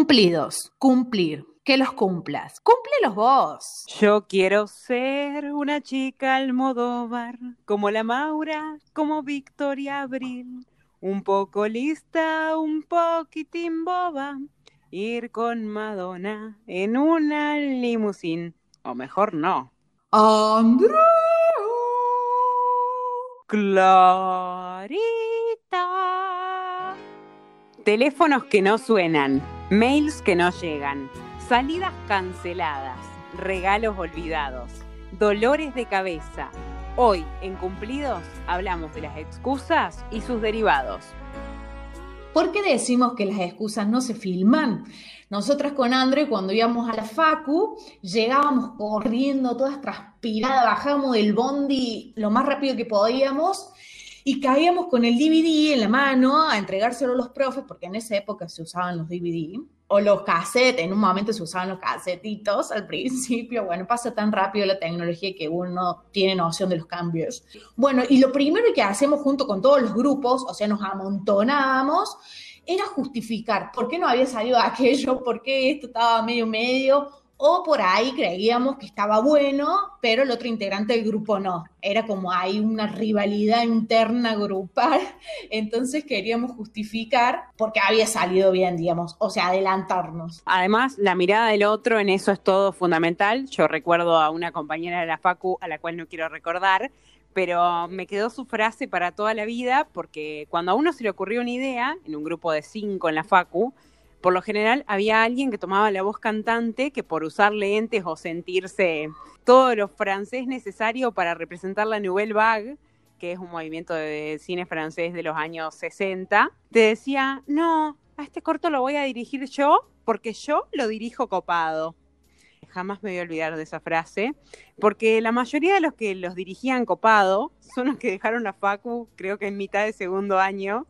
Cumplidos, cumplir, que los cumplas. Cúmplelos vos. Yo quiero ser una chica almodóvar, como la Maura, como Victoria Abril. Un poco lista, un poquitín boba. Ir con Madonna en una limusín. O mejor no. Andrea. Clarita. Teléfonos que no suenan, mails que no llegan, salidas canceladas, regalos olvidados, dolores de cabeza. Hoy, en Cumplidos, hablamos de las excusas y sus derivados. ¿Por qué decimos que las excusas no se filman? Nosotras con André, cuando íbamos a la Facu, llegábamos corriendo, todas transpiradas, bajábamos del bondi lo más rápido que podíamos y caíamos con el DVD en la mano a entregárselo a los profes, porque en esa época se usaban los DVD, o los cassettes, en un momento se usaban los casetitos al principio, bueno, pasa tan rápido la tecnología que uno tiene noción de los cambios. Bueno, y lo primero que hacemos junto con todos los grupos, o sea, nos amontonábamos, era justificar por qué no había salido aquello, por qué esto estaba medio medio, o por ahí creíamos que estaba bueno, pero el otro integrante del grupo no. Era como hay una rivalidad interna grupal, entonces queríamos justificar porque había salido bien, digamos, o sea, adelantarnos. Además, la mirada del otro en eso es todo fundamental. Yo recuerdo a una compañera de la Facu, a la cual no quiero recordar, pero me quedó su frase para toda la vida porque cuando a uno se le ocurrió una idea, en un grupo de cinco en la Facu, por lo general había alguien que tomaba la voz cantante que por usar lentes o sentirse todo lo francés necesario para representar la Nouvelle Vague, que es un movimiento de cine francés de los años 60, te decía, no, a este corto lo voy a dirigir yo porque yo lo dirijo copado. Jamás me voy a olvidar de esa frase, porque la mayoría de los que los dirigían copado son los que dejaron la Facu, creo que en mitad de segundo año,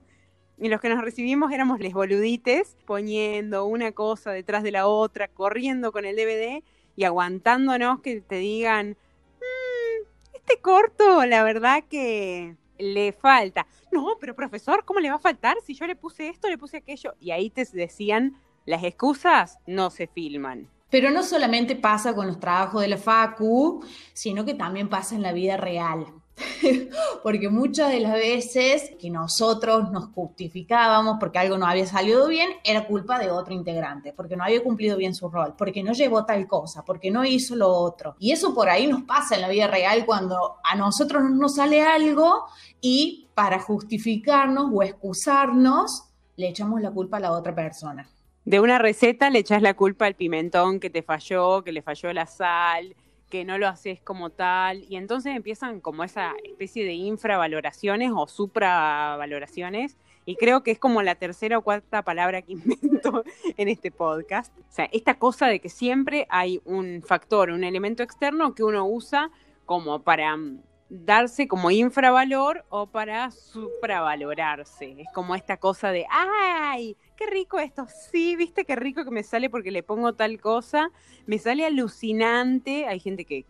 y los que nos recibimos éramos les boludites, poniendo una cosa detrás de la otra, corriendo con el DVD y aguantándonos que te digan, mm, este corto, la verdad que le falta. No, pero profesor, ¿cómo le va a faltar si yo le puse esto, le puse aquello? Y ahí te decían, las excusas no se filman. Pero no solamente pasa con los trabajos de la FACU, sino que también pasa en la vida real. porque muchas de las veces que nosotros nos justificábamos porque algo no había salido bien, era culpa de otro integrante, porque no había cumplido bien su rol, porque no llevó tal cosa, porque no hizo lo otro. Y eso por ahí nos pasa en la vida real cuando a nosotros nos sale algo y para justificarnos o excusarnos, le echamos la culpa a la otra persona. De una receta le echas la culpa al pimentón que te falló, que le falló la sal, que no lo haces como tal, y entonces empiezan como esa especie de infravaloraciones o supravaloraciones, y creo que es como la tercera o cuarta palabra que invento en este podcast. O sea, esta cosa de que siempre hay un factor, un elemento externo que uno usa como para mm, darse como infravalor o para supravalorarse. Es como esta cosa de, ¡ay! ¡Qué rico esto! Sí, viste qué rico que me sale porque le pongo tal cosa. Me sale alucinante. Hay gente que,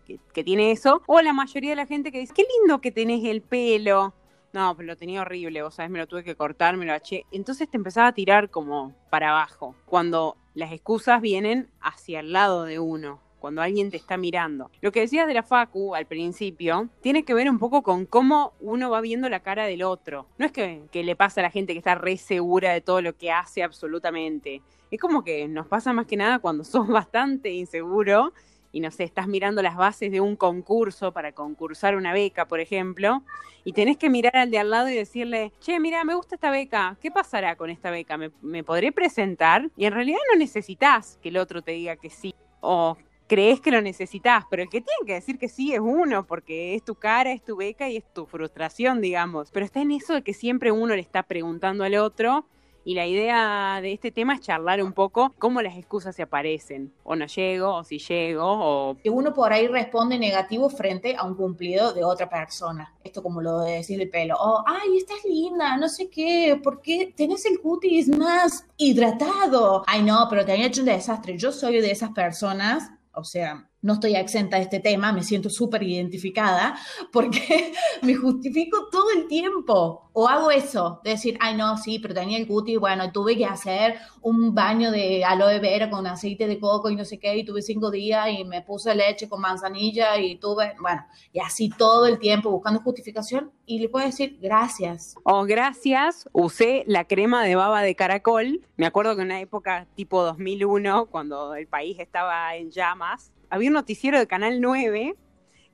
tiene eso. O la mayoría de la gente que dice, ¡qué lindo que tenés el pelo! No, pero lo tenía horrible, vos sabés, me lo tuve que cortar, me lo haché. Entonces te empezaba a tirar como para abajo. Cuando las excusas vienen hacia el lado de uno cuando alguien te está mirando. Lo que decías de la Facu al principio tiene que ver un poco con cómo uno va viendo la cara del otro. No es que, le pasa a la gente que está re segura de todo lo que hace absolutamente. Es como que nos pasa más que nada cuando sos bastante inseguro y no sé, estás mirando las bases de un concurso para concursar una beca, por ejemplo, y tenés que mirar al de al lado y decirle, che, mira, me gusta esta beca, ¿qué pasará con esta beca? ¿Me, me podré presentar? Y en realidad no necesitas que el otro te diga que sí. O crees que lo necesitas, pero el que tiene que decir que sí es uno, porque es tu cara, es tu beca y es tu frustración, digamos. Pero está en eso de que siempre uno le está preguntando al otro. Y la idea de este tema es charlar un poco cómo las excusas se aparecen. O no llego, o si llego, o... Que uno por ahí responde negativo frente a un cumplido de otra persona. Esto como lo de decir el pelo. Oh, ay, estás linda, no sé qué, ¿por qué tenés el cutis más hidratado? Ay, no, pero te han hecho un desastre. Yo soy de esas personas o sea, no estoy exenta de este tema, me siento súper identificada porque me justifico todo el tiempo. O hago eso, de decir, ay no, sí, pero tenía el cutis, bueno, tuve que hacer un baño de aloe vera con aceite de coco y no sé qué, y tuve cinco días y me puse leche con manzanilla y tuve, bueno, y así todo el tiempo buscando justificación y le puedo decir gracias. O gracias, usé la crema de baba de caracol. Me acuerdo que en una época tipo 2001, cuando el país estaba en llamas, había un noticiero de Canal 9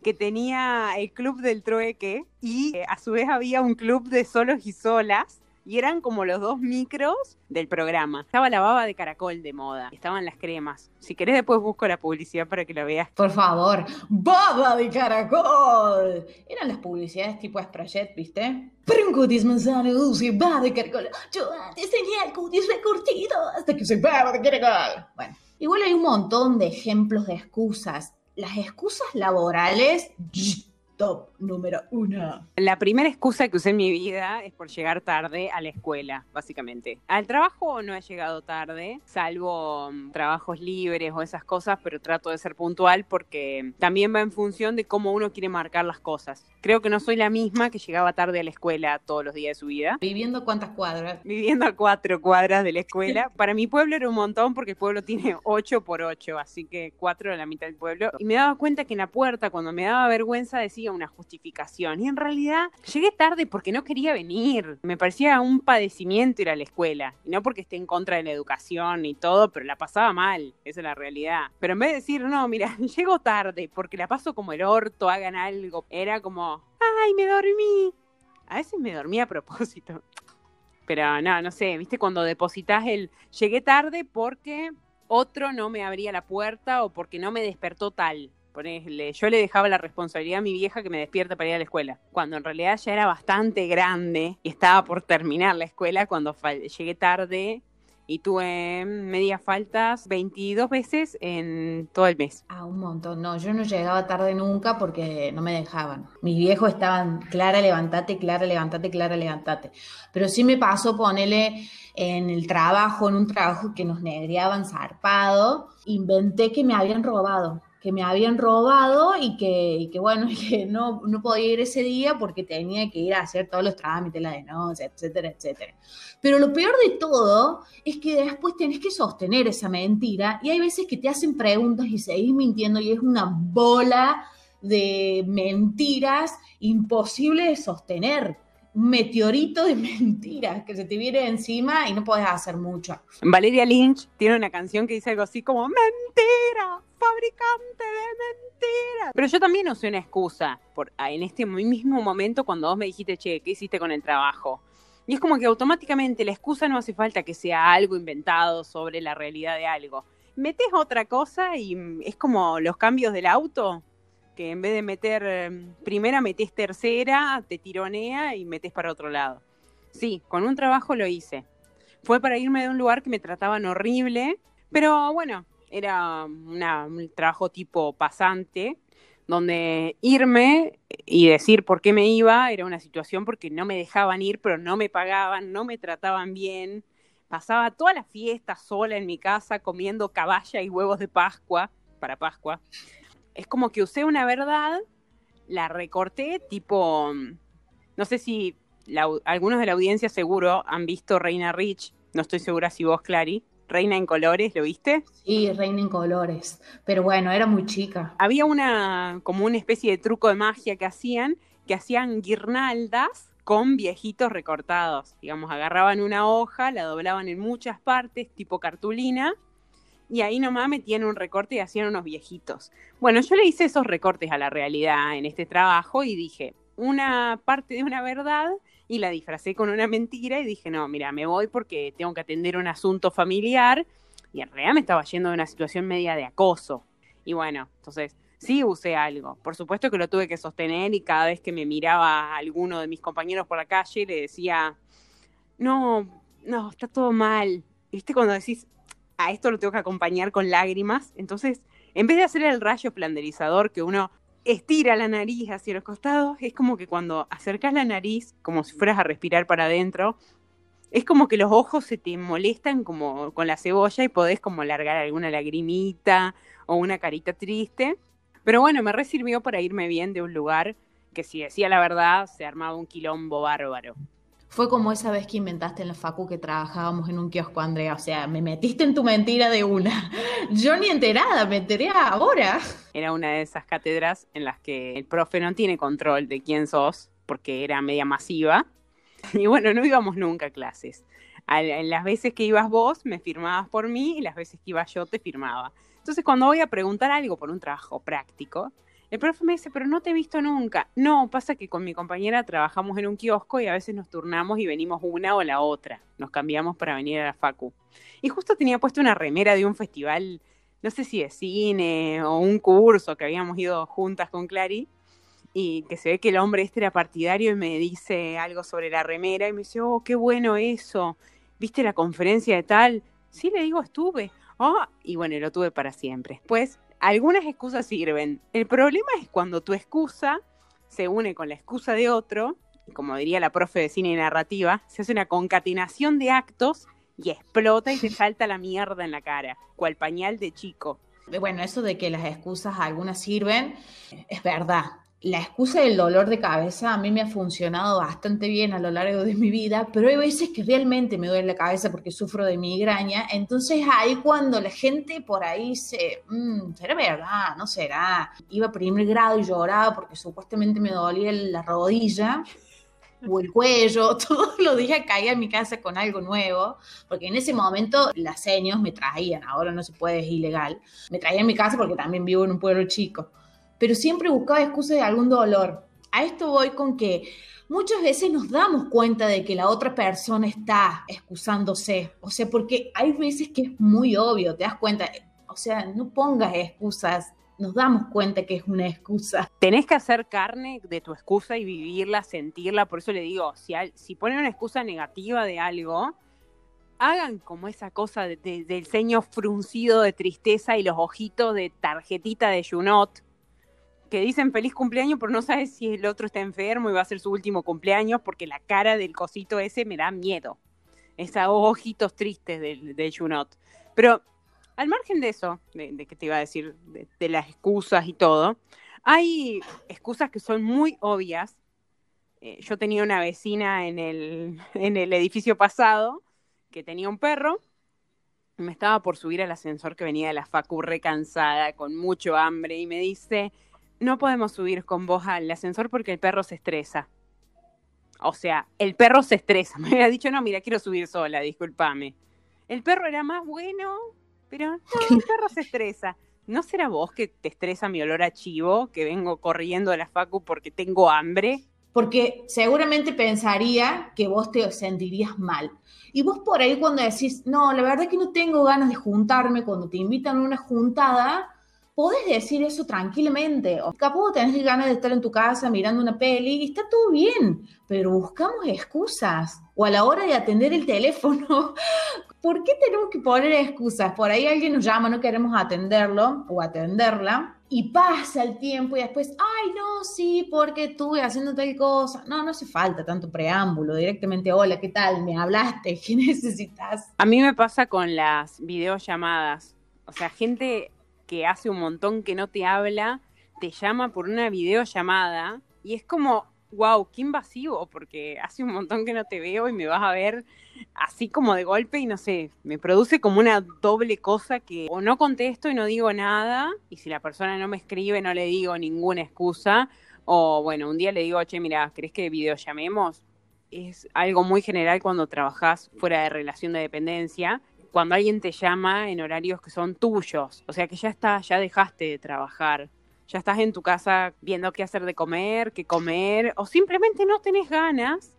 que tenía el club del trueque y eh, a su vez había un club de solos y solas y eran como los dos micros del programa. Estaba la baba de caracol de moda, estaban las cremas. Si querés después busco la publicidad para que la veas. Por favor, baba de caracol. Eran las publicidades tipo Sprayet, ¿viste? cutis manzana dulce, baba de caracol. Yo antes tenía el cutis recortido hasta que se baba de caracol. Bueno. Igual hay un montón de ejemplos de excusas. Las excusas laborales, top número uno. La primera excusa que usé en mi vida es por llegar tarde a la escuela, básicamente. Al trabajo no he llegado tarde, salvo mm, trabajos libres o esas cosas, pero trato de ser puntual porque también va en función de cómo uno quiere marcar las cosas. Creo que no soy la misma que llegaba tarde a la escuela todos los días de su vida. ¿Viviendo cuántas cuadras? Viviendo a cuatro cuadras de la escuela. Para mi pueblo era un montón porque el pueblo tiene ocho por ocho, así que cuatro de la mitad del pueblo. Y me daba cuenta que en la puerta, cuando me daba vergüenza, decía una justificación. Y en realidad llegué tarde porque no quería venir. Me parecía un padecimiento ir a la escuela. Y no porque esté en contra de la educación y todo, pero la pasaba mal. Esa es la realidad. Pero en vez de decir, no, mira, llego tarde porque la paso como el orto, hagan algo, era como, ay, me dormí. A veces me dormí a propósito. Pero no, no sé, viste cuando depositas el llegué tarde porque otro no me abría la puerta o porque no me despertó tal yo le dejaba la responsabilidad a mi vieja que me despierta para ir a la escuela, cuando en realidad ya era bastante grande y estaba por terminar la escuela cuando llegué tarde y tuve medias faltas 22 veces en todo el mes. Ah, un montón. No, yo no llegaba tarde nunca porque no me dejaban. Mis viejos estaban, Clara, levántate, Clara, levántate, Clara, levántate. Pero sí me pasó ponerle en el trabajo, en un trabajo que nos negriaban zarpado, inventé que me habían robado que me habían robado y que, que bueno, que no, no, podía ir ese día porque tenía que ir a hacer todos los trámites, la denuncia, etcétera, etcétera. Pero lo peor de todo es que después tenés que sostener esa mentira y hay veces que te hacen preguntas y seguís mintiendo y es una bola de mentiras imposible de sostener meteorito de mentiras que se te viene encima y no podés hacer mucho. Valeria Lynch tiene una canción que dice algo así como mentira, fabricante de mentiras. Pero yo también usé una excusa por, en este mismo momento cuando vos me dijiste, che, ¿qué hiciste con el trabajo? Y es como que automáticamente la excusa no hace falta que sea algo inventado sobre la realidad de algo. Metes otra cosa y es como los cambios del auto que en vez de meter em, primera, metes tercera, te tironea y metes para otro lado. Sí, con un trabajo lo hice. Fue para irme de un lugar que me trataban horrible, pero bueno, era un trabajo tipo pasante, donde irme y decir por qué me iba era una situación porque no me dejaban ir, pero no me pagaban, no me trataban bien. Pasaba toda la fiesta sola en mi casa comiendo caballa y huevos de Pascua, para Pascua es como que usé una verdad, la recorté, tipo, no sé si algunos de la audiencia seguro han visto Reina Rich, no estoy segura si vos, Clary. Reina en colores, ¿lo viste? Sí, Reina en colores, pero bueno, era muy chica. Había una, como una especie de truco de magia que hacían, que hacían guirnaldas con viejitos recortados. Digamos, agarraban una hoja, la doblaban en muchas partes, tipo cartulina, y ahí nomás metían un recorte y hacían unos viejitos. Bueno, yo le hice esos recortes a la realidad en este trabajo y dije una parte de una verdad y la disfracé con una mentira y dije, no, mira, me voy porque tengo que atender un asunto familiar y en realidad me estaba yendo de una situación media de acoso. Y bueno, entonces sí usé algo. Por supuesto que lo tuve que sostener y cada vez que me miraba a alguno de mis compañeros por la calle le decía, no, no, está todo mal. ¿Viste cuando decís, a esto lo tengo que acompañar con lágrimas. Entonces, en vez de hacer el rayo planderizador que uno estira la nariz hacia los costados, es como que cuando acercas la nariz, como si fueras a respirar para adentro, es como que los ojos se te molestan como con la cebolla y podés como largar alguna lagrimita o una carita triste. Pero bueno, me resirvió para irme bien de un lugar que si decía la verdad se armaba un quilombo bárbaro. Fue como esa vez que inventaste en la facu que trabajábamos en un kiosco, Andrea. O sea, me metiste en tu mentira de una. Yo ni enterada, me enteré ahora. Era una de esas cátedras en las que el profe no tiene control de quién sos, porque era media masiva. Y bueno, no íbamos nunca a clases. Las veces que ibas vos, me firmabas por mí y las veces que iba yo, te firmaba. Entonces, cuando voy a preguntar algo por un trabajo práctico, el profe me dice, pero no te he visto nunca. No, pasa que con mi compañera trabajamos en un kiosco y a veces nos turnamos y venimos una o la otra. Nos cambiamos para venir a la facu. Y justo tenía puesto una remera de un festival, no sé si de cine o un curso que habíamos ido juntas con Clary. Y que se ve que el hombre este era partidario y me dice algo sobre la remera y me dice, oh, qué bueno eso. ¿Viste la conferencia de tal? Sí, le digo, estuve. Oh, y bueno, lo tuve para siempre. Después algunas excusas sirven. El problema es cuando tu excusa se une con la excusa de otro, y como diría la profe de cine y narrativa, se hace una concatenación de actos y explota y te salta la mierda en la cara, cual pañal de chico. Bueno, eso de que las excusas algunas sirven, es verdad la excusa del dolor de cabeza a mí me ha funcionado bastante bien a lo largo de mi vida, pero hay veces que realmente me duele la cabeza porque sufro de migraña. Entonces ahí cuando la gente por ahí se, mmm, será verdad, no será. Iba a primer grado y lloraba porque supuestamente me dolía la rodilla o el cuello, todos los días caía en mi casa con algo nuevo, porque en ese momento las señas me traían, ahora no se puede, es ilegal, me traían en mi casa porque también vivo en un pueblo chico pero siempre buscaba excusas de algún dolor. A esto voy con que muchas veces nos damos cuenta de que la otra persona está excusándose, o sea, porque hay veces que es muy obvio, te das cuenta, o sea, no pongas excusas, nos damos cuenta que es una excusa. Tenés que hacer carne de tu excusa y vivirla, sentirla, por eso le digo, si, si ponen una excusa negativa de algo, hagan como esa cosa del ceño fruncido de tristeza y los ojitos de tarjetita de Junot, que dicen feliz cumpleaños, pero no sabes si el otro está enfermo y va a ser su último cumpleaños, porque la cara del cosito ese me da miedo. Esos ojitos tristes de, de Junot. Pero al margen de eso, de, que te iba a decir, de, las excusas y todo, hay excusas que son muy obvias. Eh, yo tenía una vecina en el, en el edificio pasado que tenía un perro. Me estaba por subir al ascensor que venía de la facu recansada, con mucho hambre, y me dice, no podemos subir con vos al ascensor porque el perro se estresa. O sea, el perro se estresa. Me había dicho, no, mira, quiero subir sola, discúlpame. El perro era más bueno, pero no, el perro se estresa. ¿No será vos que te estresa mi olor a chivo, que vengo corriendo de la facu porque tengo hambre? Porque seguramente pensaría que vos te sentirías mal. Y vos por ahí cuando decís, no, la verdad es que no tengo ganas de juntarme, cuando te invitan a una juntada, podés decir eso tranquilamente. O capaz tenés ganas de estar en tu casa mirando una peli y está todo bien, pero buscamos excusas. O a la hora de atender el teléfono, ¿por qué tenemos que poner excusas? Por ahí alguien nos llama, no queremos atenderlo o atenderla. Y pasa el tiempo y después, ay, no, sí, porque estuve haciendo tal cosa. No, no hace falta tanto preámbulo, directamente, hola, ¿qué tal? ¿Me hablaste? ¿Qué necesitas? A mí me pasa con las videollamadas. O sea, gente que hace un montón que no te habla, te llama por una videollamada y es como, wow, qué invasivo, porque hace un montón que no te veo y me vas a ver así como de golpe y no sé, me produce como una doble cosa que o no contesto y no digo nada, y si la persona no me escribe no le digo ninguna excusa, o bueno, un día le digo, che, mira, ¿crees que videollamemos? Es algo muy general cuando trabajas fuera de relación de dependencia cuando alguien te llama en horarios que son tuyos, o sea que ya está, ya dejaste de trabajar, ya estás en tu casa viendo qué hacer de comer, qué comer, o simplemente no tenés ganas,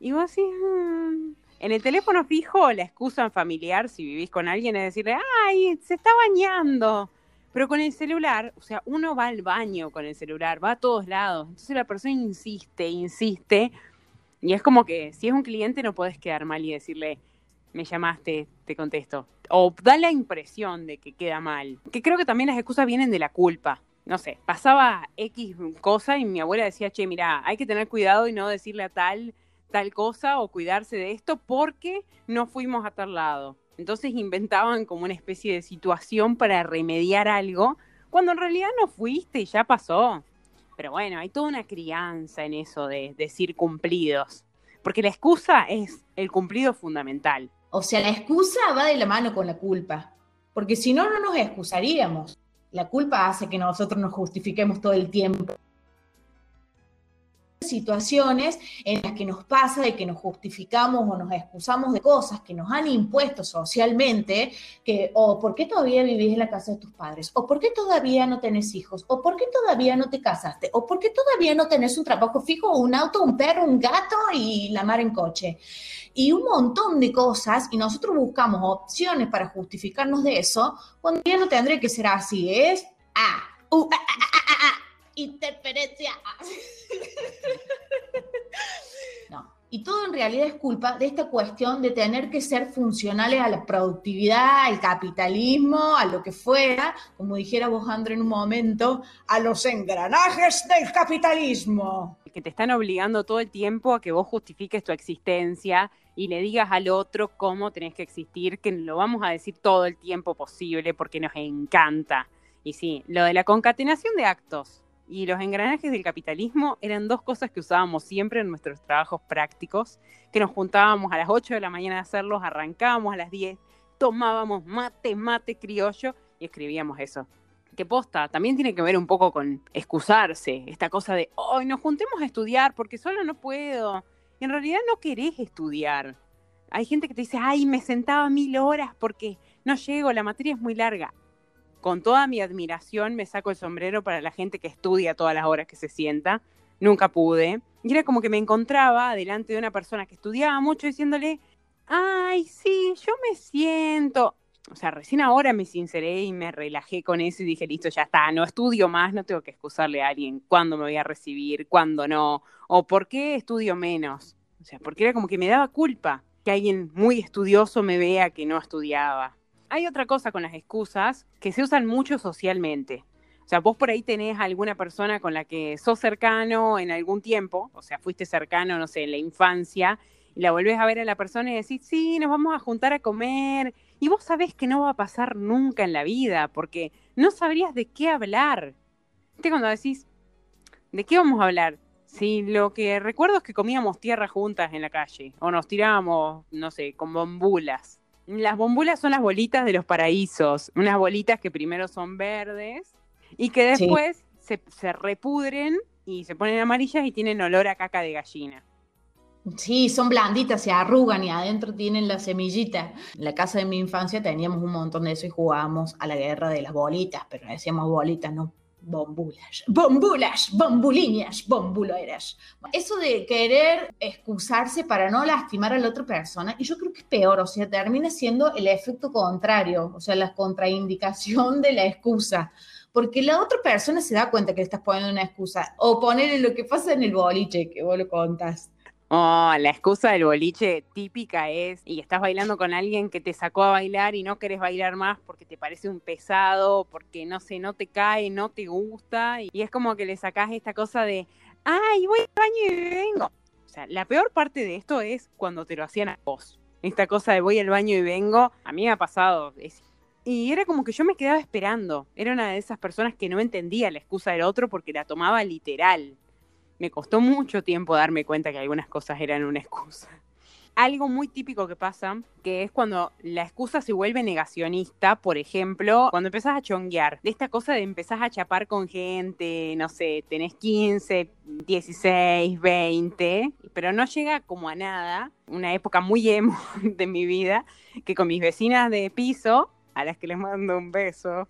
y vos así, mm". en el teléfono fijo, la excusa familiar, si vivís con alguien, es decirle, ay, se está bañando. Pero con el celular, o sea, uno va al baño con el celular, va a todos lados. Entonces la persona insiste, insiste. Y es como que si es un cliente no podés quedar mal y decirle, me llamaste, te contesto. O da la impresión de que queda mal. Que creo que también las excusas vienen de la culpa. No sé, pasaba X cosa y mi abuela decía, che, mira, hay que tener cuidado y no decirle a tal tal cosa o cuidarse de esto porque no fuimos a tal lado. Entonces inventaban como una especie de situación para remediar algo, cuando en realidad no fuiste y ya pasó. Pero bueno, hay toda una crianza en eso de decir cumplidos, porque la excusa es el cumplido fundamental. O sea, la excusa va de la mano con la culpa, porque si no, no nos excusaríamos. La culpa hace que nosotros nos justifiquemos todo el tiempo situaciones en las que nos pasa de que nos justificamos o nos excusamos de cosas que nos han impuesto socialmente, que o por qué todavía vivís en la casa de tus padres, o por qué todavía no tenés hijos, o por qué todavía no te casaste, o por qué todavía no tenés un trabajo fijo, un auto, un perro, un gato y la mar en coche. Y un montón de cosas, y nosotros buscamos opciones para justificarnos de eso, cuando ya no tendría que ser así, es ah, uh, ah, ah, ah interferencia. No, y todo en realidad es culpa de esta cuestión de tener que ser funcionales a la productividad, al capitalismo, a lo que fuera, como dijera vos, André, en un momento, a los engranajes del capitalismo. Que te están obligando todo el tiempo a que vos justifiques tu existencia y le digas al otro cómo tenés que existir, que lo vamos a decir todo el tiempo posible porque nos encanta. Y sí, lo de la concatenación de actos, y los engranajes del capitalismo eran dos cosas que usábamos siempre en nuestros trabajos prácticos, que nos juntábamos a las 8 de la mañana a hacerlos, arrancábamos a las 10, tomábamos mate, mate criollo y escribíamos eso. Que posta, también tiene que ver un poco con excusarse, esta cosa de, hoy nos juntemos a estudiar porque solo no puedo. Y en realidad no querés estudiar. Hay gente que te dice, ay, me sentaba mil horas porque no llego, la materia es muy larga con toda mi admiración me saco el sombrero para la gente que estudia todas las horas que se sienta. Nunca pude. Y era como que me encontraba delante de una persona que estudiaba mucho diciéndole, ay, sí, yo me siento. O sea, recién ahora me sinceré y me relajé con eso y dije, listo, ya está, no estudio más, no tengo que excusarle a alguien cuándo me voy a recibir, cuándo no, o por qué estudio menos. O sea, porque era como que me daba culpa que alguien muy estudioso me vea que no estudiaba hay otra cosa con las excusas que se usan mucho socialmente. O sea, vos por ahí tenés alguna persona con la que sos cercano en algún tiempo, o sea, fuiste cercano, no sé, en la infancia, y la volvés a ver a la persona y decís, sí, nos vamos a juntar a comer, y vos sabés que no va a pasar nunca en la vida, porque no sabrías de qué hablar. ¿Viste cuando decís, ¿de qué vamos a hablar? Sí, lo que recuerdo es que comíamos tierra juntas en la calle, o nos tirábamos, no sé, con bombulas. Las bombulas son las bolitas de los paraísos, unas bolitas que primero son verdes y que después se, se, repudren y se ponen amarillas y tienen olor a caca de gallina. Sí, son blanditas, se arrugan y adentro tienen la semillita. En la casa de mi infancia teníamos un montón de eso y jugábamos a la guerra de las bolitas, pero decíamos bolitas, no bombulas, bombulas, bombuliñas, bombuleras. Eso de querer excusarse para no lastimar a la otra persona, y yo creo que es peor, o sea, termina siendo el efecto contrario, o sea, la contraindicación de la excusa. Porque la otra persona se da cuenta que le estás poniendo una excusa. O ponerle lo que pasa en el boliche, que vos lo contas. Oh, la excusa del boliche típica es, y estás bailando con alguien que te sacó a bailar y no querés bailar más porque te parece un pesado, porque no sé, no te cae, no te gusta, y es como que le sacás esta cosa de, ay, voy al baño y vengo. O sea, la peor parte de esto es cuando te lo hacían a vos. Esta cosa de voy al baño y vengo, a mí me ha pasado. y era como que yo me quedaba esperando. Era una de esas personas que no entendía la excusa del otro porque la tomaba literal me costó mucho tiempo darme cuenta que algunas cosas eran una excusa. Algo muy típico que pasa, que es cuando la excusa se vuelve negacionista, por ejemplo, cuando empezás a chonguear, de esta cosa de empezás a chapar con gente, no sé, tenés 15, 16, 20, pero no llega como a nada, una época muy emo de mi vida, que con mis vecinas de piso, a las que les mando un beso,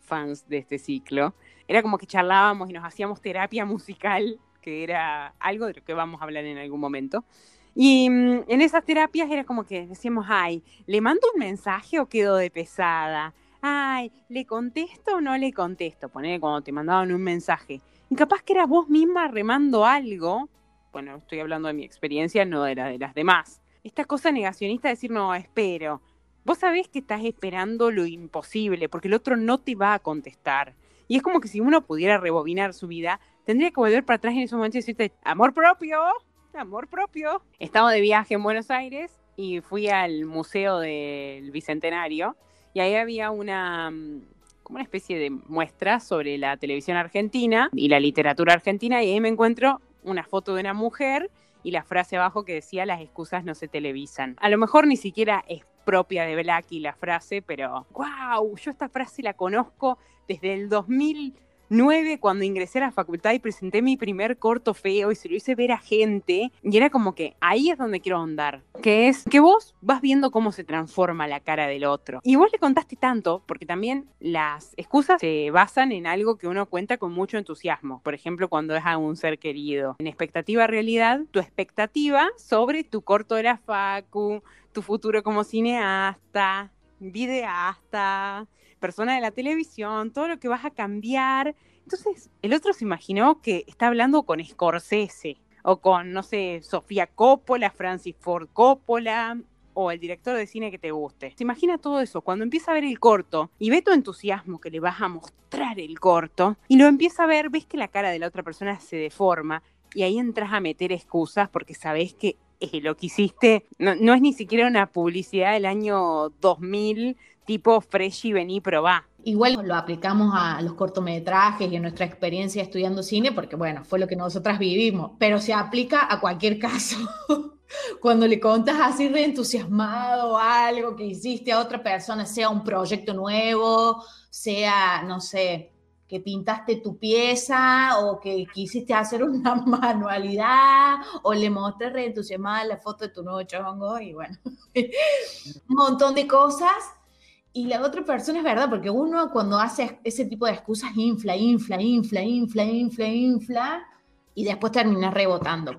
fans de este ciclo, era como que charlábamos y nos hacíamos terapia musical que era algo de lo que vamos a hablar en algún momento. Y mm, en esas terapias era como que decíamos, ay, ¿le mando un mensaje o quedo de pesada? Ay, ¿le contesto o no le contesto? Poner cuando te mandaban un mensaje. Y capaz que eras vos misma remando algo. Bueno, estoy hablando de mi experiencia, no de la de las demás. Esta cosa negacionista de decir, no, espero. Vos sabés que estás esperando lo imposible, porque el otro no te va a contestar. Y es como que si uno pudiera rebobinar su vida, tendría que volver para atrás en ese momento y decirte, amor propio, amor propio. Estaba de viaje en Buenos Aires y fui al Museo del Bicentenario y ahí había una mm, como una especie de muestra sobre la televisión argentina y la literatura argentina y ahí me encuentro una foto de una mujer y la frase abajo que decía las excusas no se televisan. A lo mejor ni siquiera es propia de Blacky la frase, pero wow, yo esta frase la conozco desde el 2000 9 cuando ingresé a la facultad y presenté mi primer corto feo y se lo hice ver a gente y era como que ahí es donde quiero andar, que es que vos vas viendo cómo se transforma la cara del otro. Y vos le contaste tanto porque también las excusas se basan en algo que uno cuenta con mucho entusiasmo, por ejemplo cuando es a un ser querido. En expectativa realidad, tu expectativa sobre tu corto de la facu, tu futuro como cineasta, videasta, persona de la televisión, todo lo que vas a cambiar. Entonces, el otro se imaginó que está hablando con Scorsese o con, no sé, Sofía Coppola, Francis Ford Coppola o el director de cine que te guste. Se imagina todo eso cuando empieza a ver el corto y ve tu entusiasmo que le vas a mostrar el corto y lo empieza a ver, ves que la cara de la otra persona se deforma y ahí entras a meter excusas porque sabes que eh, lo que hiciste no, no, es ni siquiera una publicidad del año 2000 tipo fresh y vení, probá. Igual lo aplicamos a los cortometrajes y a nuestra experiencia estudiando cine, porque bueno, fue lo que nosotras vivimos, pero se aplica a cualquier caso. Cuando le contas así de entusiasmado algo que hiciste a otra persona, sea un proyecto nuevo, sea, no sé, que pintaste tu pieza o que quisiste hacer una manualidad o le mostré re entusiasmada la foto de tu nuevo chongo y bueno, un montón de cosas y la otra persona es verdad, porque uno cuando hace ese tipo de excusas infla, infla, infla, infla, infla, infla, y después termina rebotando.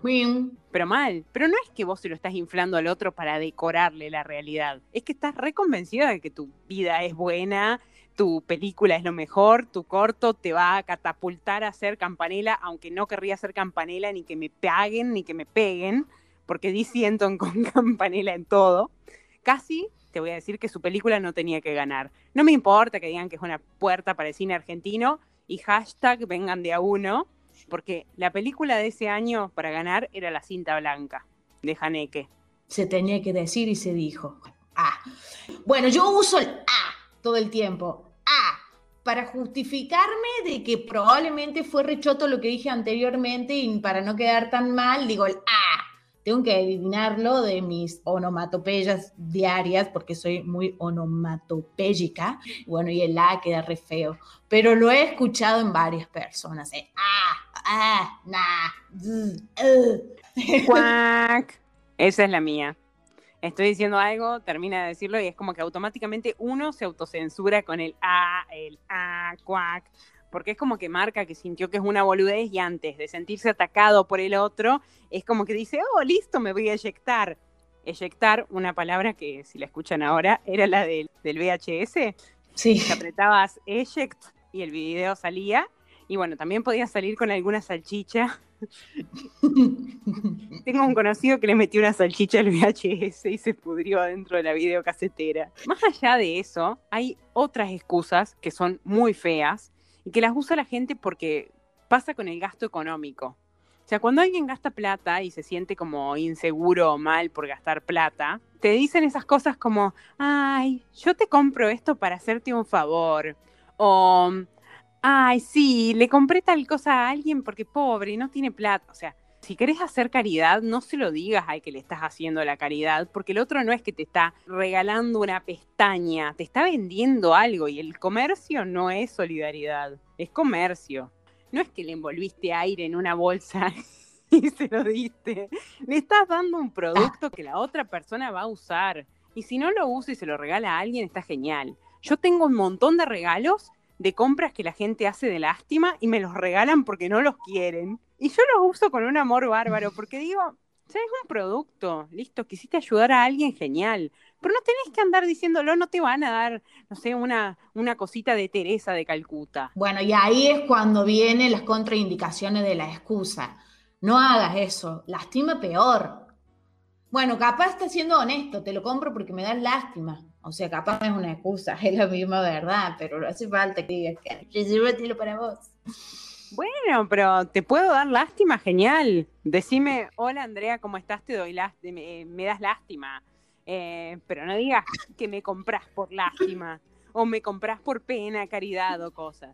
Pero mal, pero no es que vos se lo estás inflando al otro para decorarle la realidad, es que estás reconvencida de que tu vida es buena, tu película es lo mejor, tu corto te va a catapultar a ser campanela, aunque no querría ser campanela ni que me paguen ni que me peguen, porque di siento con campanela en todo. Casi te voy a decir que su película no tenía que ganar. No me importa que digan que es una puerta para el cine argentino y hashtag vengan de a uno, porque la película de ese año para ganar era La cinta blanca de Haneke. Se tenía que decir y se dijo. Ah. Bueno, yo uso el ah todo el tiempo. Ah, para justificarme de que probablemente fue rechoto lo que dije anteriormente y para no quedar tan mal, digo el ah tengo que adivinarlo de mis onomatopeyas diarias porque soy muy onomatopéyica. Bueno, y el A queda re feo, pero lo he escuchado en varias personas. Eh, ah, ah, nah, Cuac. Esa es la mía. Estoy diciendo algo, termina de decirlo y es como que automáticamente uno se autocensura con el A, el A, cuac porque es como que marca que sintió que es una boludez y antes de sentirse atacado por el otro, es como que dice, oh, listo, me voy a eyectar. Eyectar, una palabra que si la escuchan ahora, era la del, del VHS. Sí. Que apretabas eject y el video salía. Y bueno, también podía salir con alguna salchicha. Tengo un conocido que le metió una salchicha al VHS y se pudrió adentro de la videocasetera. Más allá de eso, hay otras excusas que son muy feas y que las usa la gente porque pasa con el gasto económico. O sea, cuando alguien gasta plata y se siente como inseguro o mal por gastar plata, te dicen esas cosas como, ay, yo te compro esto para hacerte un favor. O, ay, sí, le compré tal cosa a alguien porque pobre, no tiene plata. O sea, si querés hacer caridad, no se lo digas al que le estás haciendo la caridad, porque el otro no es que te está regalando una pestaña, te está vendiendo algo y el comercio no es solidaridad, es comercio. No es que le envolviste aire en una bolsa y se lo diste. Le estás dando un producto que la otra persona va a usar. Y si no lo usa y se lo regala a alguien, está genial. Yo tengo un montón de regalos de compras que la gente hace de lástima y me los regalan porque no los quieren. Y yo los uso con un amor bárbaro, porque digo, es un producto, listo, quisiste ayudar a alguien, genial. Pero no tenés que andar diciéndolo, no te van a dar, no sé, una, una cosita de Teresa de Calcuta. Bueno, y ahí es cuando vienen las contraindicaciones de la excusa. No hagas eso, lastima peor. Bueno, capaz está siendo honesto, te lo compro porque me das lástima. O sea, capaz es una excusa, es la misma verdad, pero no hace falta que digas que para vos. Bueno, pero te puedo dar lástima, genial. Decime, hola Andrea, ¿cómo estás? Te doy lástima, me, das lástima. Eh, pero no digas que me compras por lástima o me compras por pena, caridad o cosas.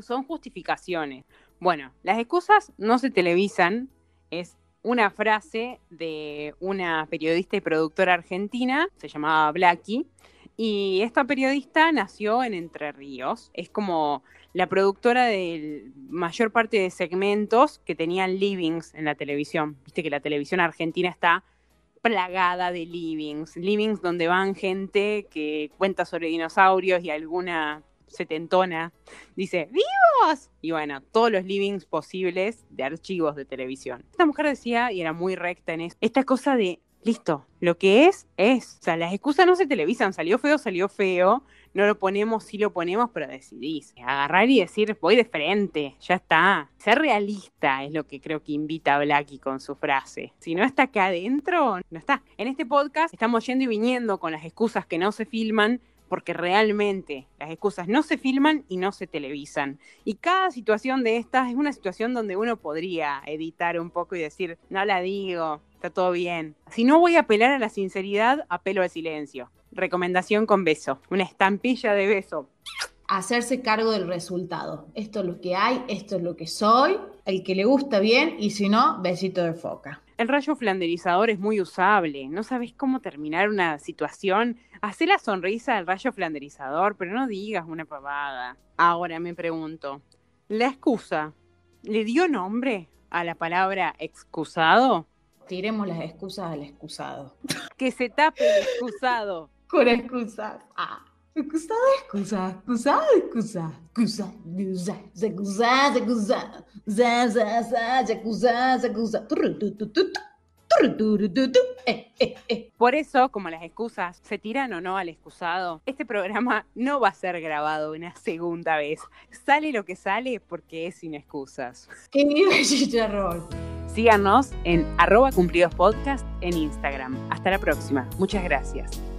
son justificaciones. Bueno, las excusas no se televisan, es una frase de una periodista y productora argentina, se llamaba Blackie, y esta periodista nació en Entre Ríos. Es como la productora de mayor parte de segmentos que tenían livings en la televisión. Viste que la televisión argentina está plagada de livings. Livings donde van gente que cuenta sobre dinosaurios y alguna setentona dice ¡Vivos! Y bueno, todos los livings posibles de archivos de televisión. Esta mujer decía, y era muy recta en eso, esta cosa de Listo, lo que es, es. O sea, las excusas no se televisan, salió feo, salió feo, no lo ponemos, sí lo ponemos, pero decidís. Agarrar y decir, voy de frente, ya está. Ser realista es lo que creo que invita a Blacky con su frase. Si no está acá adentro, no está. En este podcast estamos yendo y viniendo con las excusas que no se filman, porque realmente las excusas no se filman y no se televisan. Y cada situación de estas es una situación donde uno podría editar un poco y decir, no la digo, está todo bien. Si no voy a apelar a la sinceridad, apelo al silencio. Recomendación con beso, una estampilla de beso. Hacerse cargo del resultado. Esto es lo que hay, esto es lo que soy. El que le gusta bien y si no, besito de foca. El rayo flanderizador es muy usable. No sabes cómo terminar una situación. Hacé la sonrisa del rayo flanderizador, pero no digas una pavada. Ahora me pregunto, ¿la excusa le dio nombre a la palabra excusado? Tiremos las excusas al excusado. Que se tape el excusado. Con excusas. Ah. Excusado, excusa, excusado, excusa, excusa, excusa, excusa, excusa, excusa, excusa, Por eso, como las excusas se tiran o no al excusado, este programa no va a ser grabado una segunda vez. Sale lo que sale porque es sin excusas. ¡Qué nivel chicharrón! Síganos en arroba cumplidos podcast en Instagram. Hasta la próxima. Muchas gracias.